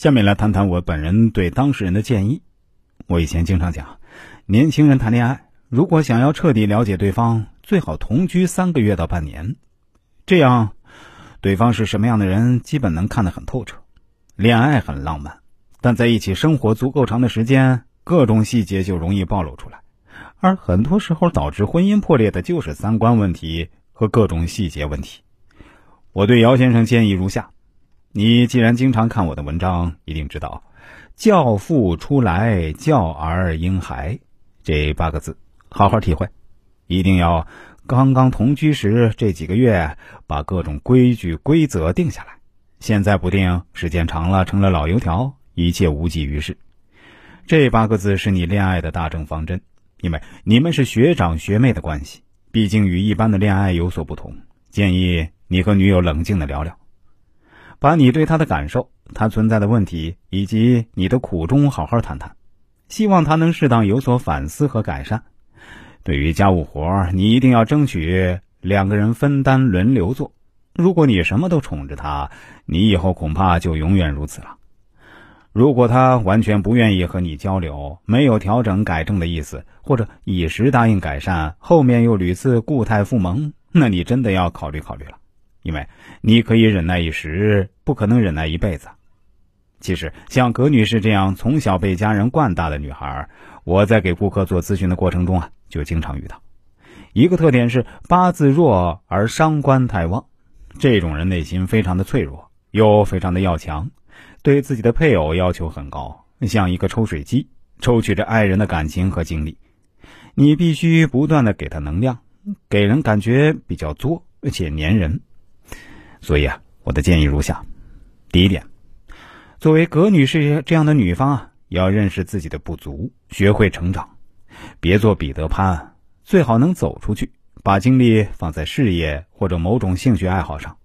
下面来谈谈我本人对当事人的建议。我以前经常讲，年轻人谈恋爱，如果想要彻底了解对方，最好同居三个月到半年，这样对方是什么样的人，基本能看得很透彻。恋爱很浪漫，但在一起生活足够长的时间，各种细节就容易暴露出来，而很多时候导致婚姻破裂的就是三观问题和各种细节问题。我对姚先生建议如下。你既然经常看我的文章，一定知道“教父出来，教儿婴孩”这八个字，好好体会。一定要刚刚同居时这几个月，把各种规矩规则定下来。现在不定，时间长了成了老油条，一切无济于事。这八个字是你恋爱的大政方针，因为你们是学长学妹的关系，毕竟与一般的恋爱有所不同。建议你和女友冷静的聊聊。把你对他的感受、他存在的问题以及你的苦衷好好谈谈，希望他能适当有所反思和改善。对于家务活，你一定要争取两个人分担轮流做。如果你什么都宠着他，你以后恐怕就永远如此了。如果他完全不愿意和你交流，没有调整改正的意思，或者一时答应改善，后面又屡次固态复萌，那你真的要考虑考虑了。因为你可以忍耐一时，不可能忍耐一辈子。其实，像葛女士这样从小被家人惯大的女孩，我在给顾客做咨询的过程中啊，就经常遇到。一个特点是八字弱而伤官太旺，这种人内心非常的脆弱，又非常的要强，对自己的配偶要求很高，像一个抽水机，抽取着爱人的感情和精力。你必须不断的给他能量，给人感觉比较作，而且粘人。所以啊，我的建议如下：第一点，作为葛女士这样的女方啊，要认识自己的不足，学会成长，别做彼得潘，最好能走出去，把精力放在事业或者某种兴趣爱好上。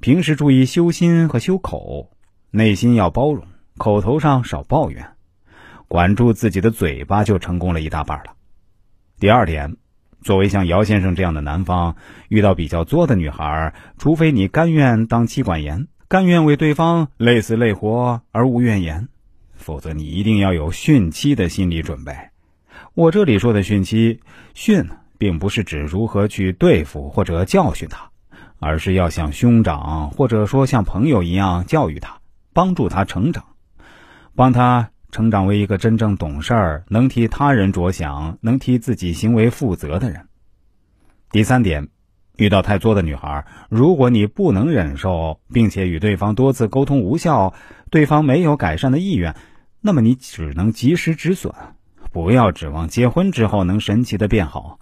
平时注意修心和修口，内心要包容，口头上少抱怨，管住自己的嘴巴，就成功了一大半了。第二点。作为像姚先生这样的男方，遇到比较作的女孩，除非你甘愿当妻管严，甘愿为对方累死累活而无怨言，否则你一定要有训妻的心理准备。我这里说的训妻，训并不是指如何去对付或者教训他，而是要像兄长或者说像朋友一样教育他，帮助他成长，帮他。成长为一个真正懂事儿、能替他人着想、能替自己行为负责的人。第三点，遇到太作的女孩，如果你不能忍受，并且与对方多次沟通无效，对方没有改善的意愿，那么你只能及时止损，不要指望结婚之后能神奇的变好。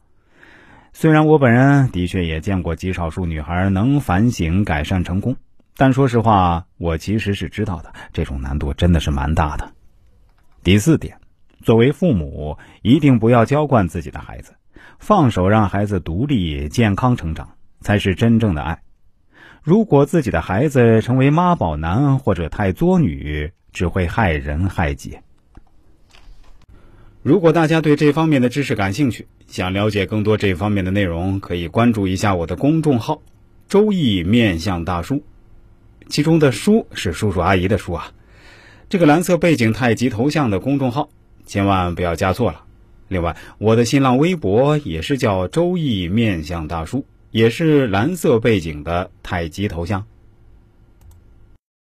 虽然我本人的确也见过极少数女孩能反省改善成功，但说实话，我其实是知道的，这种难度真的是蛮大的。第四点，作为父母，一定不要娇惯自己的孩子，放手让孩子独立健康成长，才是真正的爱。如果自己的孩子成为妈宝男或者太作女，只会害人害己。如果大家对这方面的知识感兴趣，想了解更多这方面的内容，可以关注一下我的公众号“周易面相大叔”，其中的“叔”是叔叔阿姨的“叔”啊。这个蓝色背景太极头像的公众号，千万不要加错了。另外，我的新浪微博也是叫“周易面相大叔”，也是蓝色背景的太极头像。